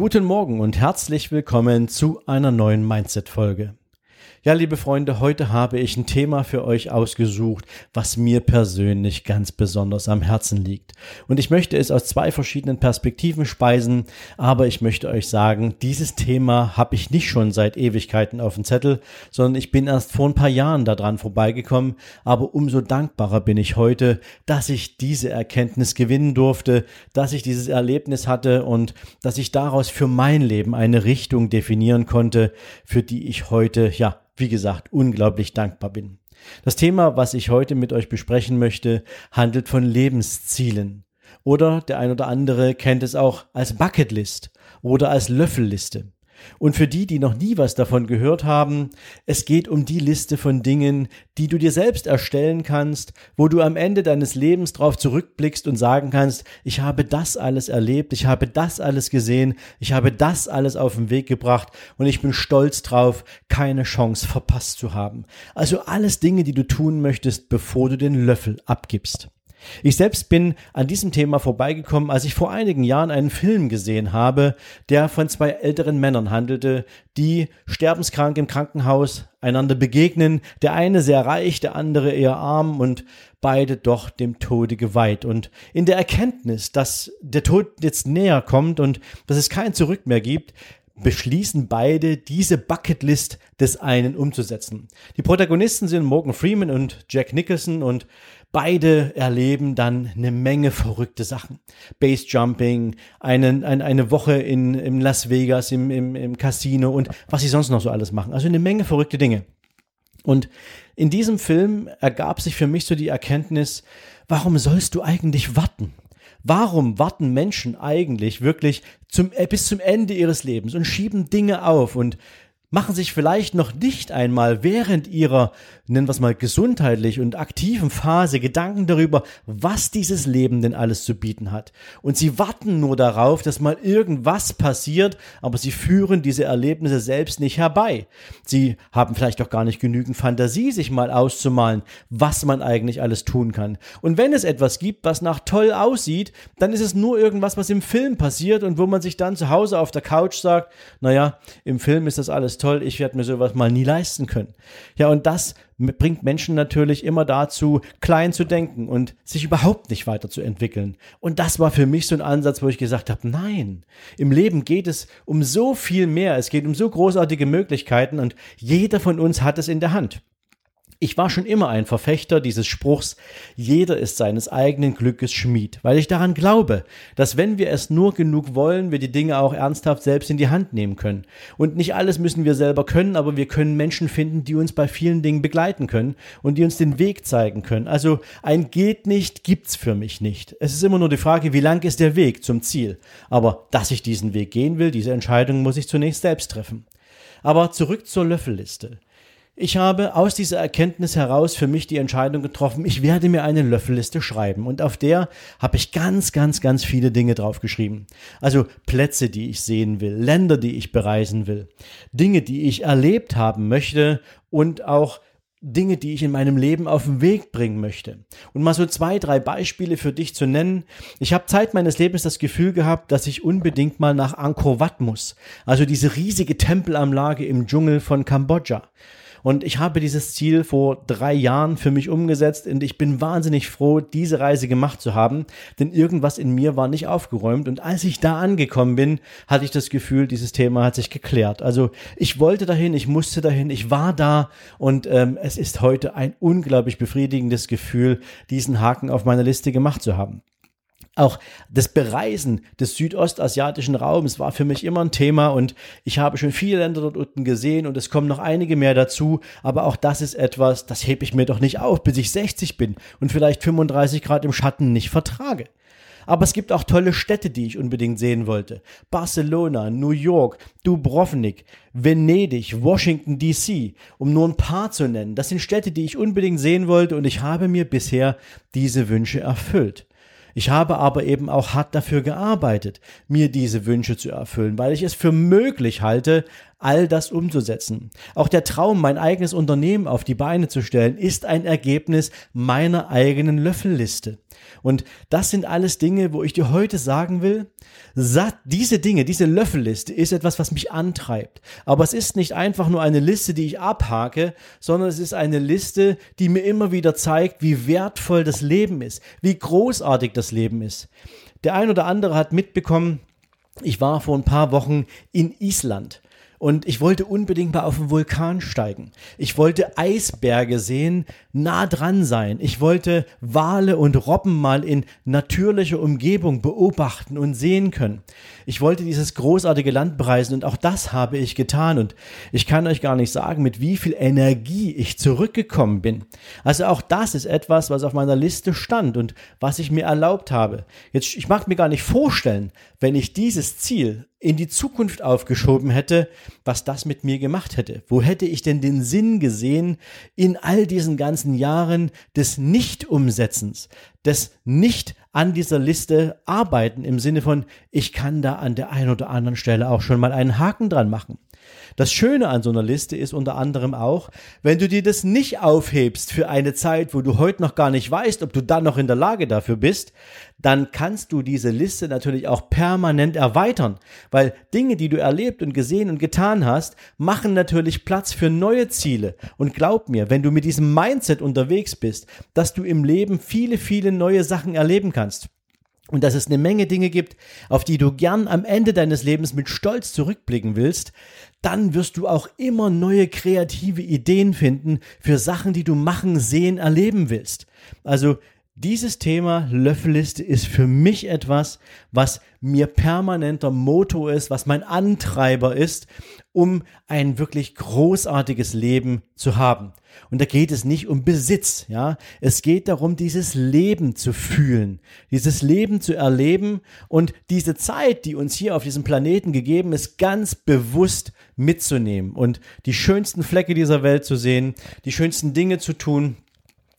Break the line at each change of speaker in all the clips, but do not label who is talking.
Guten Morgen und herzlich willkommen zu einer neuen Mindset-Folge. Ja, liebe Freunde, heute habe ich ein Thema für euch ausgesucht, was mir persönlich ganz besonders am Herzen liegt. Und ich möchte es aus zwei verschiedenen Perspektiven speisen, aber ich möchte euch sagen, dieses Thema habe ich nicht schon seit Ewigkeiten auf dem Zettel, sondern ich bin erst vor ein paar Jahren daran vorbeigekommen, aber umso dankbarer bin ich heute, dass ich diese Erkenntnis gewinnen durfte, dass ich dieses Erlebnis hatte und dass ich daraus für mein Leben eine Richtung definieren konnte, für die ich heute, ja, wie gesagt, unglaublich dankbar bin. Das Thema, was ich heute mit euch besprechen möchte, handelt von Lebenszielen. Oder der ein oder andere kennt es auch als Bucketlist oder als Löffelliste. Und für die, die noch nie was davon gehört haben, es geht um die Liste von Dingen, die du dir selbst erstellen kannst, wo du am Ende deines Lebens drauf zurückblickst und sagen kannst, ich habe das alles erlebt, ich habe das alles gesehen, ich habe das alles auf den Weg gebracht und ich bin stolz drauf, keine Chance verpasst zu haben. Also alles Dinge, die du tun möchtest, bevor du den Löffel abgibst. Ich selbst bin an diesem Thema vorbeigekommen, als ich vor einigen Jahren einen Film gesehen habe, der von zwei älteren Männern handelte, die sterbenskrank im Krankenhaus einander begegnen, der eine sehr reich, der andere eher arm und beide doch dem Tode geweiht. Und in der Erkenntnis, dass der Tod jetzt näher kommt und dass es kein Zurück mehr gibt, beschließen beide, diese Bucketlist des einen umzusetzen. Die Protagonisten sind Morgan Freeman und Jack Nicholson und Beide erleben dann eine Menge verrückte Sachen. Base Jumping, einen, ein, eine Woche in, in Las Vegas im, im, im Casino und was sie sonst noch so alles machen. Also eine Menge verrückte Dinge. Und in diesem Film ergab sich für mich so die Erkenntnis, warum sollst du eigentlich warten? Warum warten Menschen eigentlich wirklich zum, bis zum Ende ihres Lebens und schieben Dinge auf und machen sich vielleicht noch nicht einmal während ihrer, nennen wir es mal, gesundheitlich und aktiven Phase Gedanken darüber, was dieses Leben denn alles zu bieten hat. Und sie warten nur darauf, dass mal irgendwas passiert, aber sie führen diese Erlebnisse selbst nicht herbei. Sie haben vielleicht auch gar nicht genügend Fantasie, sich mal auszumalen, was man eigentlich alles tun kann. Und wenn es etwas gibt, was nach toll aussieht, dann ist es nur irgendwas, was im Film passiert und wo man sich dann zu Hause auf der Couch sagt, naja, im Film ist das alles toll, ich werde mir sowas mal nie leisten können. Ja, und das bringt Menschen natürlich immer dazu, klein zu denken und sich überhaupt nicht weiterzuentwickeln. Und das war für mich so ein Ansatz, wo ich gesagt habe, nein, im Leben geht es um so viel mehr, es geht um so großartige Möglichkeiten und jeder von uns hat es in der Hand. Ich war schon immer ein Verfechter dieses Spruchs, jeder ist seines eigenen Glückes Schmied, weil ich daran glaube, dass wenn wir es nur genug wollen, wir die Dinge auch ernsthaft selbst in die Hand nehmen können. Und nicht alles müssen wir selber können, aber wir können Menschen finden, die uns bei vielen Dingen begleiten können und die uns den Weg zeigen können. Also ein geht nicht, gibt's für mich nicht. Es ist immer nur die Frage, wie lang ist der Weg zum Ziel. Aber dass ich diesen Weg gehen will, diese Entscheidung muss ich zunächst selbst treffen. Aber zurück zur Löffelliste. Ich habe aus dieser Erkenntnis heraus für mich die Entscheidung getroffen, ich werde mir eine Löffelliste schreiben und auf der habe ich ganz, ganz, ganz viele Dinge draufgeschrieben. Also Plätze, die ich sehen will, Länder, die ich bereisen will, Dinge, die ich erlebt haben möchte und auch Dinge, die ich in meinem Leben auf den Weg bringen möchte. Und mal so zwei, drei Beispiele für dich zu nennen. Ich habe Zeit meines Lebens das Gefühl gehabt, dass ich unbedingt mal nach Angkor Wat muss. Also diese riesige Tempelanlage im Dschungel von Kambodscha. Und ich habe dieses Ziel vor drei Jahren für mich umgesetzt und ich bin wahnsinnig froh, diese Reise gemacht zu haben, denn irgendwas in mir war nicht aufgeräumt. Und als ich da angekommen bin, hatte ich das Gefühl, dieses Thema hat sich geklärt. Also ich wollte dahin, ich musste dahin, ich war da und ähm, es ist heute ein unglaublich befriedigendes Gefühl, diesen Haken auf meiner Liste gemacht zu haben. Auch das Bereisen des südostasiatischen Raums war für mich immer ein Thema und ich habe schon viele Länder dort unten gesehen und es kommen noch einige mehr dazu, aber auch das ist etwas, das hebe ich mir doch nicht auf, bis ich 60 bin und vielleicht 35 Grad im Schatten nicht vertrage. Aber es gibt auch tolle Städte, die ich unbedingt sehen wollte. Barcelona, New York, Dubrovnik, Venedig, Washington DC, um nur ein paar zu nennen. Das sind Städte, die ich unbedingt sehen wollte und ich habe mir bisher diese Wünsche erfüllt. Ich habe aber eben auch hart dafür gearbeitet, mir diese Wünsche zu erfüllen, weil ich es für möglich halte, all das umzusetzen. Auch der Traum, mein eigenes Unternehmen auf die Beine zu stellen, ist ein Ergebnis meiner eigenen Löffelliste. Und das sind alles Dinge, wo ich dir heute sagen will, diese Dinge, diese Löffelliste ist etwas, was mich antreibt. Aber es ist nicht einfach nur eine Liste, die ich abhake, sondern es ist eine Liste, die mir immer wieder zeigt, wie wertvoll das Leben ist, wie großartig das Leben ist. Der ein oder andere hat mitbekommen, ich war vor ein paar Wochen in Island und ich wollte unbedingt mal auf den Vulkan steigen. Ich wollte Eisberge sehen, nah dran sein. Ich wollte Wale und Robben mal in natürlicher Umgebung beobachten und sehen können. Ich wollte dieses großartige Land bereisen und auch das habe ich getan und ich kann euch gar nicht sagen, mit wie viel Energie ich zurückgekommen bin. Also auch das ist etwas, was auf meiner Liste stand und was ich mir erlaubt habe. Jetzt, ich mag mir gar nicht vorstellen, wenn ich dieses Ziel in die Zukunft aufgeschoben hätte, was das mit mir gemacht hätte. Wo hätte ich denn den Sinn gesehen in all diesen ganzen Jahren des Nicht-Umsetzens, des Nicht an dieser Liste arbeiten im Sinne von, ich kann da an der einen oder anderen Stelle auch schon mal einen Haken dran machen. Das Schöne an so einer Liste ist unter anderem auch, wenn du dir das nicht aufhebst für eine Zeit, wo du heute noch gar nicht weißt, ob du dann noch in der Lage dafür bist, dann kannst du diese Liste natürlich auch permanent erweitern, weil Dinge, die du erlebt und gesehen und getan hast, machen natürlich Platz für neue Ziele. Und glaub mir, wenn du mit diesem Mindset unterwegs bist, dass du im Leben viele, viele neue Sachen erleben kannst und dass es eine Menge Dinge gibt, auf die du gern am Ende deines Lebens mit Stolz zurückblicken willst, dann wirst du auch immer neue kreative Ideen finden für Sachen, die du machen, sehen, erleben willst. Also dieses Thema Löffelliste ist für mich etwas, was mir permanenter Motto ist, was mein Antreiber ist, um ein wirklich großartiges Leben zu haben. Und da geht es nicht um Besitz, ja. Es geht darum, dieses Leben zu fühlen, dieses Leben zu erleben und diese Zeit, die uns hier auf diesem Planeten gegeben ist, ganz bewusst mitzunehmen und die schönsten Flecke dieser Welt zu sehen, die schönsten Dinge zu tun,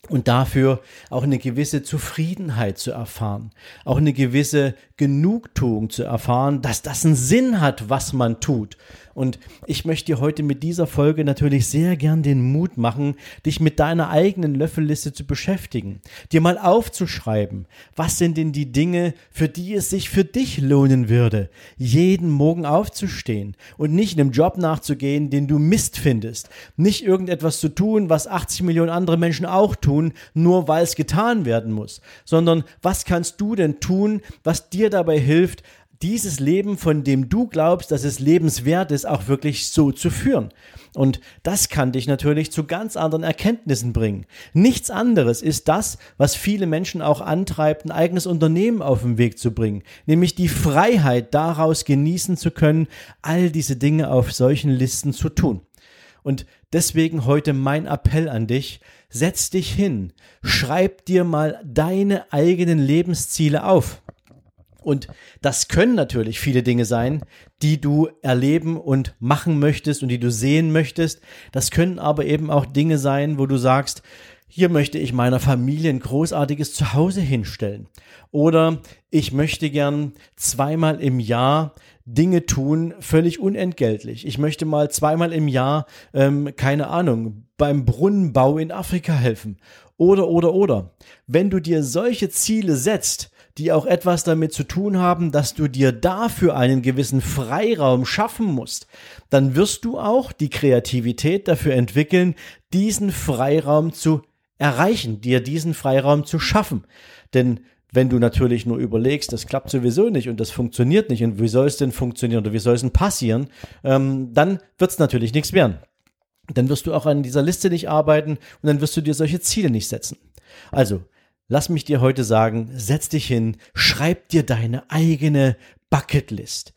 und dafür auch eine gewisse Zufriedenheit zu erfahren, auch eine gewisse Genugtuung zu erfahren, dass das einen Sinn hat, was man tut und ich möchte dir heute mit dieser Folge natürlich sehr gern den Mut machen, dich mit deiner eigenen Löffelliste zu beschäftigen, dir mal aufzuschreiben, was sind denn die Dinge, für die es sich für dich lohnen würde, jeden Morgen aufzustehen und nicht einem Job nachzugehen, den du Mist findest, nicht irgendetwas zu tun, was 80 Millionen andere Menschen auch tun, nur weil es getan werden muss, sondern was kannst du denn tun, was dir dabei hilft, dieses Leben, von dem du glaubst, dass es lebenswert ist, auch wirklich so zu führen. Und das kann dich natürlich zu ganz anderen Erkenntnissen bringen. Nichts anderes ist das, was viele Menschen auch antreibt, ein eigenes Unternehmen auf den Weg zu bringen, nämlich die Freiheit daraus genießen zu können, all diese Dinge auf solchen Listen zu tun. Und deswegen heute mein Appell an dich, setz dich hin, schreib dir mal deine eigenen Lebensziele auf. Und das können natürlich viele Dinge sein, die du erleben und machen möchtest und die du sehen möchtest. Das können aber eben auch Dinge sein, wo du sagst, hier möchte ich meiner Familie ein großartiges Zuhause hinstellen. Oder ich möchte gern zweimal im Jahr Dinge tun, völlig unentgeltlich. Ich möchte mal zweimal im Jahr, ähm, keine Ahnung, beim Brunnenbau in Afrika helfen. Oder, oder, oder. Wenn du dir solche Ziele setzt, die auch etwas damit zu tun haben, dass du dir dafür einen gewissen Freiraum schaffen musst, dann wirst du auch die Kreativität dafür entwickeln, diesen Freiraum zu erreichen, dir diesen Freiraum zu schaffen. Denn wenn du natürlich nur überlegst, das klappt sowieso nicht und das funktioniert nicht und wie soll es denn funktionieren oder wie soll es denn passieren, ähm, dann wird es natürlich nichts werden. Dann wirst du auch an dieser Liste nicht arbeiten und dann wirst du dir solche Ziele nicht setzen. Also, lass mich dir heute sagen, setz dich hin, schreib dir deine eigene Bucketlist.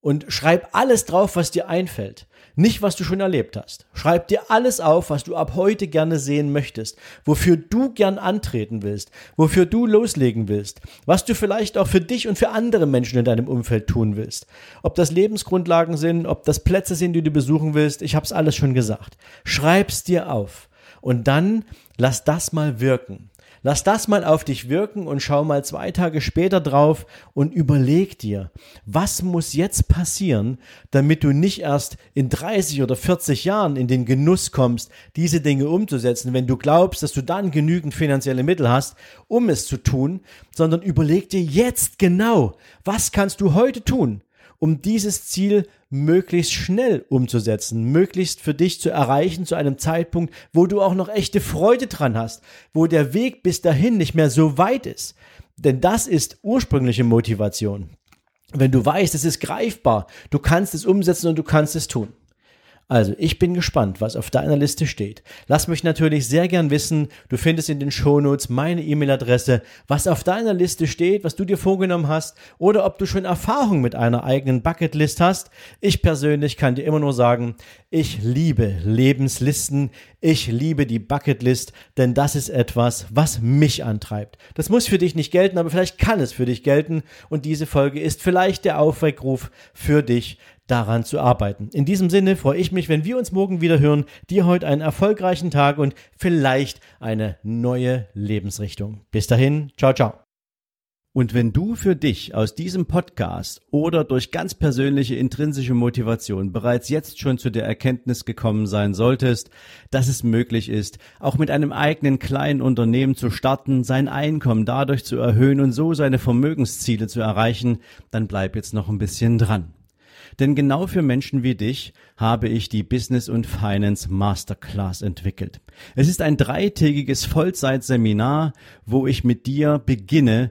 und schreib alles drauf, was dir einfällt. Nicht, was du schon erlebt hast. Schreib dir alles auf, was du ab heute gerne sehen möchtest, wofür du gern antreten willst, wofür du loslegen willst, was du vielleicht auch für dich und für andere Menschen in deinem Umfeld tun willst. Ob das Lebensgrundlagen sind, ob das Plätze sind, die du besuchen willst, ich habe es alles schon gesagt. Schreib's dir auf und dann lass das mal wirken. Lass das mal auf dich wirken und schau mal zwei Tage später drauf und überleg dir, was muss jetzt passieren, damit du nicht erst in 30 oder 40 Jahren in den Genuss kommst, diese Dinge umzusetzen, wenn du glaubst, dass du dann genügend finanzielle Mittel hast, um es zu tun, sondern überleg dir jetzt genau, was kannst du heute tun, um dieses Ziel möglichst schnell umzusetzen, möglichst für dich zu erreichen zu einem Zeitpunkt, wo du auch noch echte Freude dran hast, wo der Weg bis dahin nicht mehr so weit ist. Denn das ist ursprüngliche Motivation. Wenn du weißt, es ist greifbar, du kannst es umsetzen und du kannst es tun. Also, ich bin gespannt, was auf deiner Liste steht. Lass mich natürlich sehr gern wissen. Du findest in den Shownotes meine E-Mail-Adresse, was auf deiner Liste steht, was du dir vorgenommen hast oder ob du schon Erfahrung mit einer eigenen Bucketlist hast. Ich persönlich kann dir immer nur sagen, ich liebe Lebenslisten. Ich liebe die Bucketlist, denn das ist etwas, was mich antreibt. Das muss für dich nicht gelten, aber vielleicht kann es für dich gelten und diese Folge ist vielleicht der Aufweckruf für dich, daran zu arbeiten. In diesem Sinne freue ich mich, wenn wir uns morgen wieder hören. Dir heute einen erfolgreichen Tag und vielleicht eine neue Lebensrichtung. Bis dahin, ciao, ciao. Und wenn du für dich aus diesem Podcast oder durch ganz persönliche intrinsische Motivation bereits jetzt schon zu der Erkenntnis gekommen sein solltest, dass es möglich ist, auch mit einem eigenen kleinen Unternehmen zu starten, sein Einkommen dadurch zu erhöhen und so seine Vermögensziele zu erreichen, dann bleib jetzt noch ein bisschen dran. Denn genau für Menschen wie dich habe ich die Business und Finance Masterclass entwickelt. Es ist ein dreitägiges Vollzeitseminar, wo ich mit dir beginne,